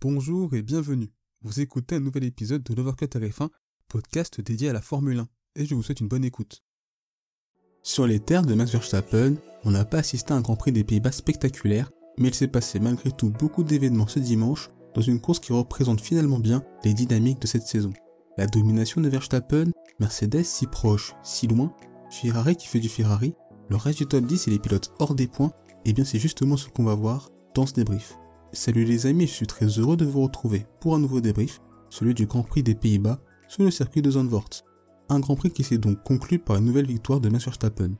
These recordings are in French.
Bonjour et bienvenue. Vous écoutez un nouvel épisode de l'Overcut RF1, podcast dédié à la Formule 1, et je vous souhaite une bonne écoute. Sur les terres de Max Verstappen, on n'a pas assisté à un Grand Prix des Pays-Bas spectaculaire, mais il s'est passé malgré tout beaucoup d'événements ce dimanche dans une course qui représente finalement bien les dynamiques de cette saison. La domination de Verstappen, Mercedes si proche, si loin, Ferrari qui fait du Ferrari, le reste du top 10 et les pilotes hors des points, et eh bien c'est justement ce qu'on va voir dans ce débrief. Salut les amis, je suis très heureux de vous retrouver pour un nouveau débrief, celui du Grand Prix des Pays-Bas sur le circuit de Zandvoort. Un Grand Prix qui s'est donc conclu par une nouvelle victoire de Max Verstappen.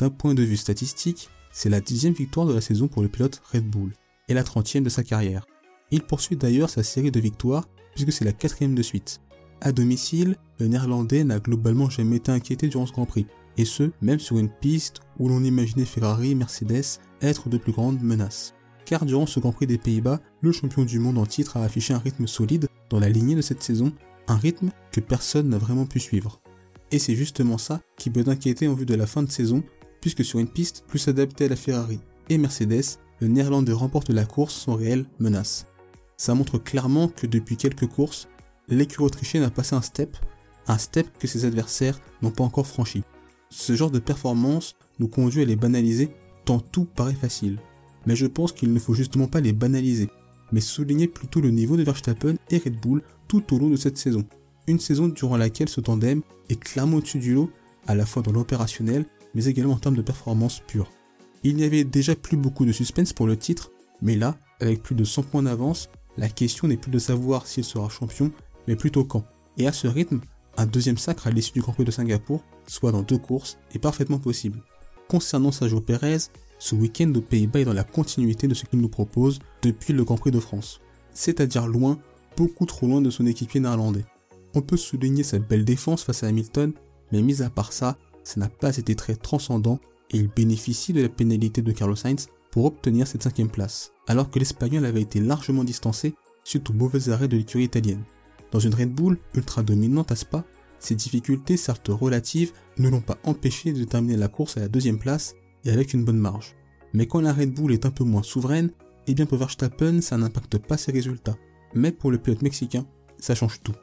D'un point de vue statistique, c'est la dixième victoire de la saison pour le pilote Red Bull, et la trentième de sa carrière. Il poursuit d'ailleurs sa série de victoires puisque c'est la quatrième de suite. À domicile, le néerlandais n'a globalement jamais été inquiété durant ce Grand Prix, et ce, même sur une piste où l'on imaginait Ferrari et Mercedes être de plus grandes menaces. Car durant ce Grand Prix des Pays-Bas, le champion du monde en titre a affiché un rythme solide dans la lignée de cette saison, un rythme que personne n'a vraiment pu suivre. Et c'est justement ça qui peut inquiéter en vue de la fin de saison, puisque sur une piste plus adaptée à la Ferrari et Mercedes, le néerlandais remporte la course sans réelle menace. Ça montre clairement que depuis quelques courses, l'écurie autrichienne a passé un step, un step que ses adversaires n'ont pas encore franchi. Ce genre de performance nous conduit à les banaliser tant tout paraît facile. Mais je pense qu'il ne faut justement pas les banaliser, mais souligner plutôt le niveau de Verstappen et Red Bull tout au long de cette saison. Une saison durant laquelle ce tandem est clairement au-dessus du lot, à la fois dans l'opérationnel, mais également en termes de performance pure. Il n'y avait déjà plus beaucoup de suspense pour le titre, mais là, avec plus de 100 points d'avance, la question n'est plus de savoir s'il sera champion, mais plutôt quand. Et à ce rythme, un deuxième sacre à l'issue du Grand Prix de Singapour, soit dans deux courses, est parfaitement possible. Concernant Sergio Perez, ce week-end aux Pays-Bas est dans la continuité de ce qu'il nous propose depuis le Grand Prix de France. C'est-à-dire loin, beaucoup trop loin de son équipier néerlandais. On peut souligner sa belle défense face à Hamilton, mais mis à part ça, ça n'a pas été très transcendant et il bénéficie de la pénalité de Carlos Sainz pour obtenir cette cinquième place, alors que l'Espagnol avait été largement distancé suite aux mauvais arrêts de l'écurie italienne. Dans une Red Bull ultra dominante à Spa, ces difficultés, certes relatives, ne l'ont pas empêché de terminer la course à la deuxième place et avec une bonne marge. Mais quand la Red Bull est un peu moins souveraine, eh bien pour Verstappen, ça n'impacte pas ses résultats. Mais pour le pilote mexicain, ça change tout.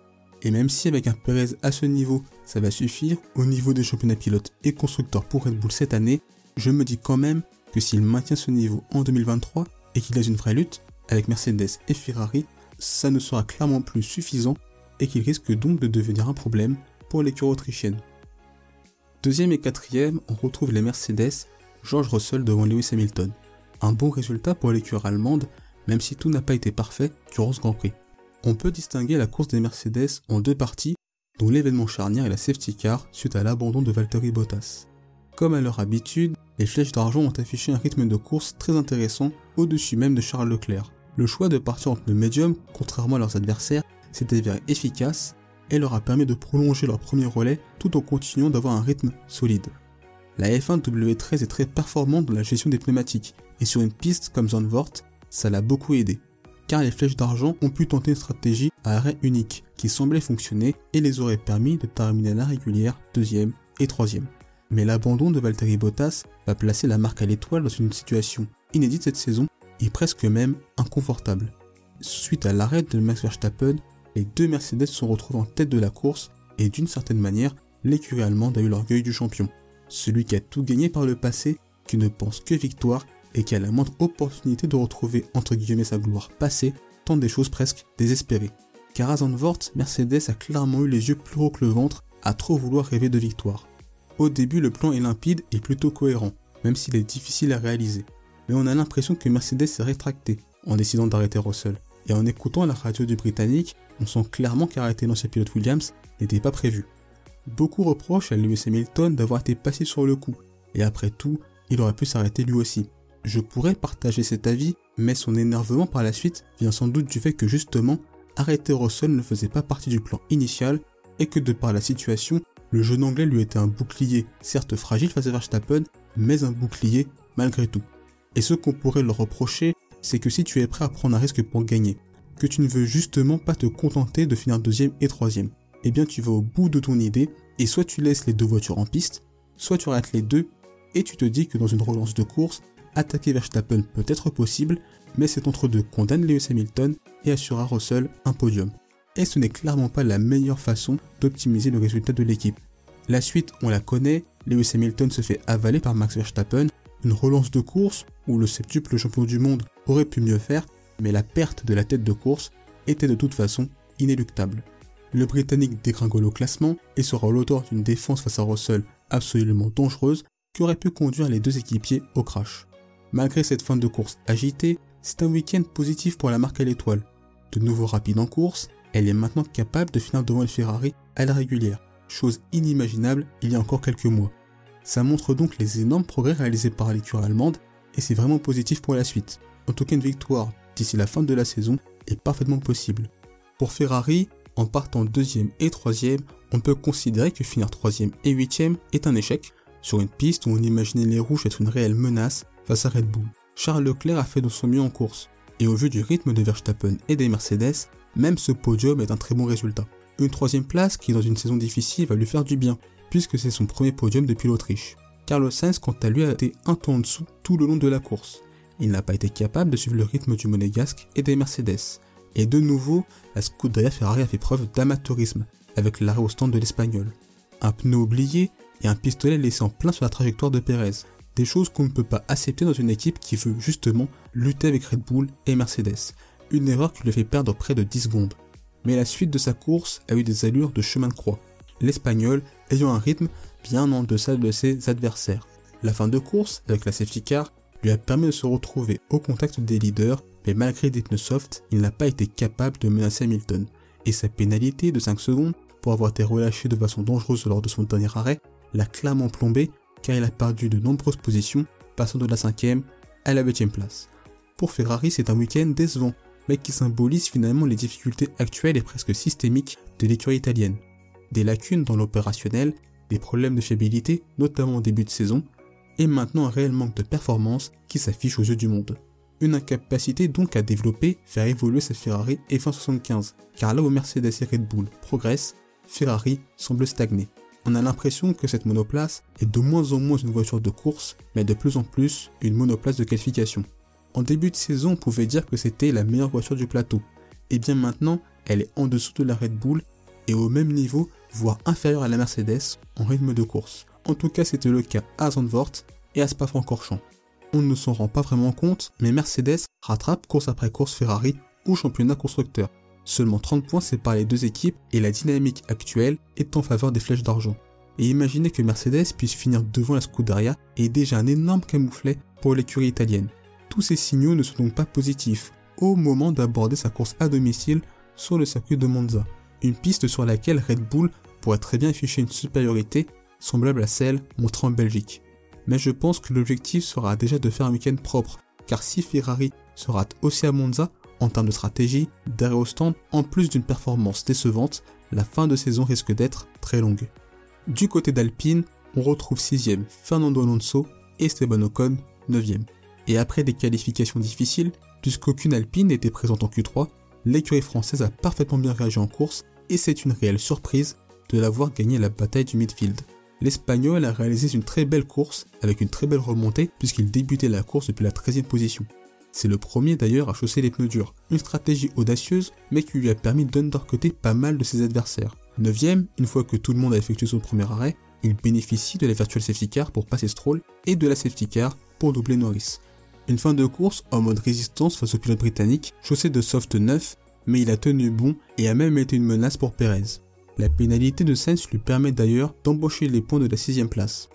Et même si avec un Perez à ce niveau, ça va suffire, au niveau des championnats pilotes et constructeurs pour Red Bull cette année, je me dis quand même que s'il maintient ce niveau en 2023 et qu'il a une vraie lutte avec Mercedes et Ferrari, ça ne sera clairement plus suffisant et qu'il risque donc de devenir un problème pour l'écurie autrichienne. Deuxième et quatrième, on retrouve les Mercedes, George Russell devant Lewis Hamilton. Un bon résultat pour l'écurie allemande, même si tout n'a pas été parfait durant ce Grand Prix. On peut distinguer la course des Mercedes en deux parties, dont l'événement charnière est la safety car suite à l'abandon de Valtteri Bottas. Comme à leur habitude, les flèches d'argent ont affiché un rythme de course très intéressant au-dessus même de Charles Leclerc. Le choix de partir entre le médium, contrairement à leurs adversaires, s'est avéré efficace et leur a permis de prolonger leur premier relais tout en continuant d'avoir un rythme solide. La F1 W13 est très performante dans la gestion des pneumatiques et sur une piste comme Zandvoort, ça l'a beaucoup aidé. Car les flèches d'argent ont pu tenter une stratégie à arrêt unique qui semblait fonctionner et les aurait permis de terminer la régulière deuxième et troisième. Mais l'abandon de Valtteri Bottas va placer la marque à l'étoile dans une situation inédite cette saison et presque même inconfortable. Suite à l'arrêt de Max Verstappen, les deux Mercedes se retrouvés en tête de la course et d'une certaine manière, l'écurie allemande a eu l'orgueil du champion. Celui qui a tout gagné par le passé, qui ne pense que victoire et qui a la moindre opportunité de retrouver entre guillemets sa gloire passée, tente des choses presque désespérées. Car à Zandvoort, Mercedes a clairement eu les yeux plus hauts que le ventre à trop vouloir rêver de victoire. Au début, le plan est limpide et plutôt cohérent, même s'il est difficile à réaliser mais on a l'impression que Mercedes s'est rétracté en décidant d'arrêter Russell. Et en écoutant la radio du Britannique, on sent clairement qu'arrêter l'ancien pilote Williams n'était pas prévu. Beaucoup reprochent à Lewis Hamilton d'avoir été passé sur le coup, et après tout, il aurait pu s'arrêter lui aussi. Je pourrais partager cet avis, mais son énervement par la suite vient sans doute du fait que justement, arrêter Russell ne faisait pas partie du plan initial, et que de par la situation, le jeune anglais lui était un bouclier, certes fragile face à Verstappen, mais un bouclier malgré tout. Et ce qu'on pourrait leur reprocher, c'est que si tu es prêt à prendre un risque pour gagner, que tu ne veux justement pas te contenter de finir deuxième et troisième, eh bien tu vas au bout de ton idée et soit tu laisses les deux voitures en piste, soit tu arrêtes les deux et tu te dis que dans une relance de course, attaquer Verstappen peut être possible, mais cet entre-deux condamne Lewis Hamilton et assure à Russell un podium. Et ce n'est clairement pas la meilleure façon d'optimiser le résultat de l'équipe. La suite, on la connaît, Lewis Hamilton se fait avaler par Max Verstappen, une relance de course où le septuple champion du monde aurait pu mieux faire, mais la perte de la tête de course était de toute façon inéluctable. Le Britannique dégringole au classement et sera l'auteur d'une défense face à Russell absolument dangereuse qui aurait pu conduire les deux équipiers au crash. Malgré cette fin de course agitée, c'est un week-end positif pour la marque à l'étoile. De nouveau rapide en course, elle est maintenant capable de finir devant le Ferrari à la régulière, chose inimaginable il y a encore quelques mois. Ça montre donc les énormes progrès réalisés par l'écurie allemande et c'est vraiment positif pour la suite. En tout cas, une victoire d'ici la fin de la saison est parfaitement possible. Pour Ferrari, en partant deuxième et troisième, on peut considérer que finir troisième et huitième est un échec, sur une piste où on imaginait les rouges être une réelle menace face à Red Bull. Charles Leclerc a fait de son mieux en course, et au vu du rythme de Verstappen et des Mercedes, même ce podium est un très bon résultat. Une troisième place qui dans une saison difficile va lui faire du bien, puisque c'est son premier podium depuis l'Autriche. Carlos Sainz quant à lui a été un temps en dessous tout le long de la course. Il n'a pas été capable de suivre le rythme du monégasque et des Mercedes. Et de nouveau, la Scuderia Ferrari a fait preuve d'amateurisme avec l'arrêt au stand de l'Espagnol. Un pneu oublié et un pistolet laissé en plein sur la trajectoire de Pérez. Des choses qu'on ne peut pas accepter dans une équipe qui veut justement lutter avec Red Bull et Mercedes. Une erreur qui lui fait perdre près de 10 secondes. Mais la suite de sa course a eu des allures de chemin de croix. L'Espagnol ayant un rythme bien en deçà de ses adversaires. La fin de course, avec la safety car, lui a permis de se retrouver au contact des leaders, mais malgré soft, il n'a pas été capable de menacer Hamilton. Et sa pénalité de 5 secondes, pour avoir été relâché de façon dangereuse lors de son dernier arrêt, l'a clairement plombé car il a perdu de nombreuses positions, passant de la 5ème à la 8ème place. Pour Ferrari, c'est un week-end décevant, mais qui symbolise finalement les difficultés actuelles et presque systémiques de l'écurie italienne. Des lacunes dans l'opérationnel, des problèmes de fiabilité, notamment au début de saison, et maintenant un réel manque de performance qui s'affiche aux yeux du monde. Une incapacité donc à développer, faire évoluer cette Ferrari F175, car là où Mercedes et Red Bull progressent, Ferrari semble stagner. On a l'impression que cette monoplace est de moins en moins une voiture de course, mais de plus en plus une monoplace de qualification. En début de saison, on pouvait dire que c'était la meilleure voiture du plateau. Et bien maintenant, elle est en dessous de la Red Bull et au même niveau, voire inférieure à la Mercedes en rythme de course. En tout cas, c'était le cas à Zandvoort et à Spa-Francorchamps. On ne s'en rend pas vraiment compte, mais Mercedes rattrape course après course Ferrari ou championnat constructeur. Seulement 30 points séparent les deux équipes et la dynamique actuelle est en faveur des flèches d'argent. Et imaginez que Mercedes puisse finir devant la Scuderia est déjà un énorme camouflet pour l'écurie italienne. Tous ces signaux ne sont donc pas positifs au moment d'aborder sa course à domicile sur le circuit de Monza, une piste sur laquelle Red Bull pourrait très bien afficher une supériorité semblable à celle montrée en Belgique. Mais je pense que l'objectif sera déjà de faire un week-end propre, car si Ferrari se rate aussi à Monza, en termes de stratégie, d'arrêt au stand, en plus d'une performance décevante, la fin de saison risque d'être très longue. Du côté d'Alpine, on retrouve 6ème Fernando Alonso et Esteban Ocon 9ème. Et après des qualifications difficiles, puisqu'aucune Alpine n'était présente en Q3, l'écurie française a parfaitement bien réagi en course et c'est une réelle surprise de l'avoir gagné la bataille du midfield. L'Espagnol a réalisé une très belle course avec une très belle remontée puisqu'il débutait la course depuis la 13e position. C'est le premier d'ailleurs à chausser les pneus durs. Une stratégie audacieuse, mais qui lui a permis d'undercutter pas mal de ses adversaires. Neuvième, une fois que tout le monde a effectué son premier arrêt, il bénéficie de la virtual safety car pour passer Stroll et de la safety car pour doubler Norris. Une fin de course en mode résistance face au pilote britannique, chaussé de soft 9, mais il a tenu bon et a même été une menace pour Perez. La pénalité de Sainz lui permet d'ailleurs d'embaucher les points de la 6 place.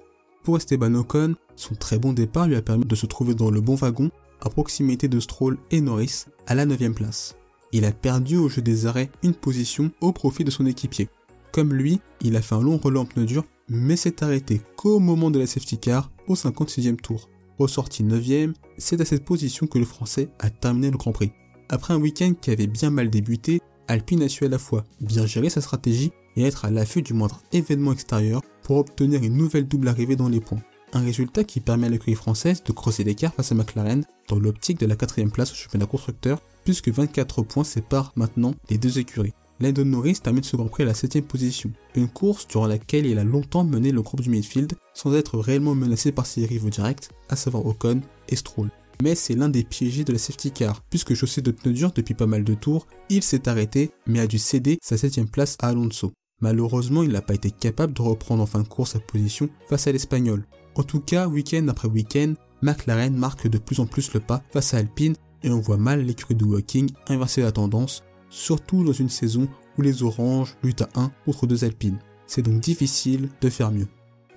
Pour Esteban Ocon, son très bon départ lui a permis de se trouver dans le bon wagon à proximité de Stroll et Norris à la 9 place. Il a perdu au jeu des arrêts une position au profit de son équipier. Comme lui, il a fait un long relais en pneu dur, mais s'est arrêté qu'au moment de la safety car au 56e tour. Ressorti 9 c'est à cette position que le Français a terminé le Grand Prix. Après un week-end qui avait bien mal débuté, Alpine a su à la fois bien gérer sa stratégie et être à l'affût du moindre événement extérieur pour obtenir une nouvelle double arrivée dans les points. Un résultat qui permet à l'écurie française de creuser l'écart face à McLaren dans l'optique de la quatrième place au championnat constructeur, puisque 24 points séparent maintenant les deux écuries. Landon Norris termine ce Grand Prix à la 7 position, une course durant laquelle il a longtemps mené le groupe du midfield sans être réellement menacé par ses rivaux directs, à savoir Ocon et Stroll. Mais c'est l'un des piégés de la safety car, puisque chaussé de pneus durs depuis pas mal de tours, il s'est arrêté, mais a dû céder sa 7 place à Alonso. Malheureusement, il n'a pas été capable de reprendre en fin de course sa position face à l'Espagnol. En tout cas, week-end après week-end, McLaren marque de plus en plus le pas face à Alpine et on voit mal l'écurie de Walking inverser la tendance, surtout dans une saison où les oranges luttent à 1 contre deux Alpines. C'est donc difficile de faire mieux.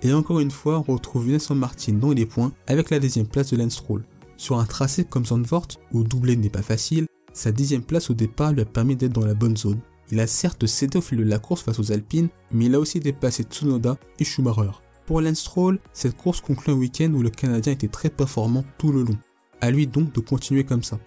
Et encore une fois, on retrouve Nelson Martin dans les points avec la deuxième place de Lance Stroll. Sur un tracé comme Zandvoort, où doubler n'est pas facile, sa dixième place au départ lui a permis d'être dans la bonne zone. Il a certes cédé au fil de la course face aux Alpines, mais il a aussi dépassé Tsunoda et Schumacher. Pour Lance Stroll, cette course conclut un week-end où le Canadien était très performant tout le long. À lui donc de continuer comme ça.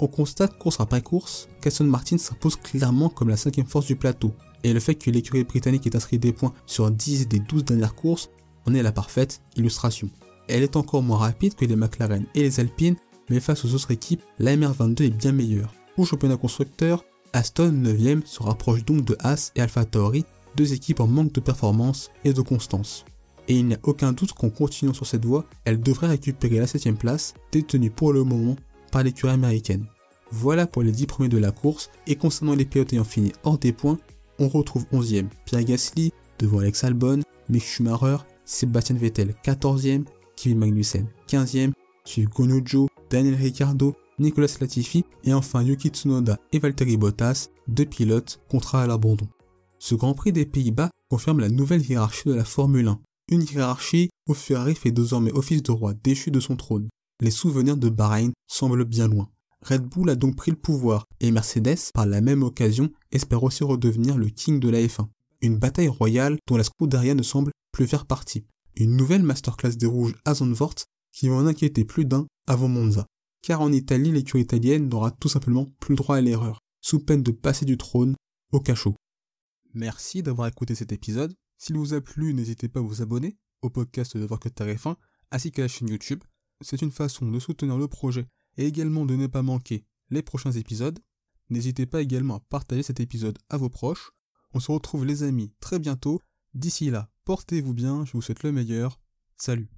On constate course après course qu'Aston Martin s'impose clairement comme la cinquième force du plateau, et le fait que l'écurie britannique ait inscrit des points sur 10 des 12 dernières courses en est la parfaite illustration. Elle est encore moins rapide que les McLaren et les Alpines, mais face aux autres équipes, la MR22 est bien meilleure. Pour championnat constructeur, Aston 9ème se rapproche donc de Haas et AlphaTauri, deux équipes en manque de performance et de constance. Et il n'y a aucun doute qu'en continuant sur cette voie, elle devrait récupérer la 7ème place, détenue pour le moment par l'écurie américaine. Voilà pour les 10 premiers de la course, et concernant les pilotes ayant fini hors des points, on retrouve 11ème Pierre Gasly, devant Alex Albon, Mick Schumacher, Sébastien Vettel 14ème, Magnussen 15ème, suivent Gonojo, Daniel Ricciardo, Nicolas Latifi et enfin Yuki Tsunoda et Valtteri Bottas, deux pilotes contrats à l'abandon. Ce Grand Prix des Pays-Bas confirme la nouvelle hiérarchie de la Formule 1, une hiérarchie où Ferrari fait désormais office de roi déchu de son trône. Les souvenirs de Bahreïn semblent bien loin. Red Bull a donc pris le pouvoir et Mercedes, par la même occasion, espère aussi redevenir le king de la F1. Une bataille royale dont la Scuderia ne semble plus faire partie. Une nouvelle masterclass des rouges à Zandvoort qui va en inquiéter plus d'un avant Monza. Car en Italie, l'écurie italienne n'aura tout simplement plus droit à l'erreur, sous peine de passer du trône au cachot. Merci d'avoir écouté cet épisode. S'il vous a plu, n'hésitez pas à vous abonner au podcast de Voir que F1 ainsi qu'à la chaîne YouTube. C'est une façon de soutenir le projet et également de ne pas manquer les prochains épisodes. N'hésitez pas également à partager cet épisode à vos proches. On se retrouve les amis très bientôt. D'ici là, portez-vous bien, je vous souhaite le meilleur. Salut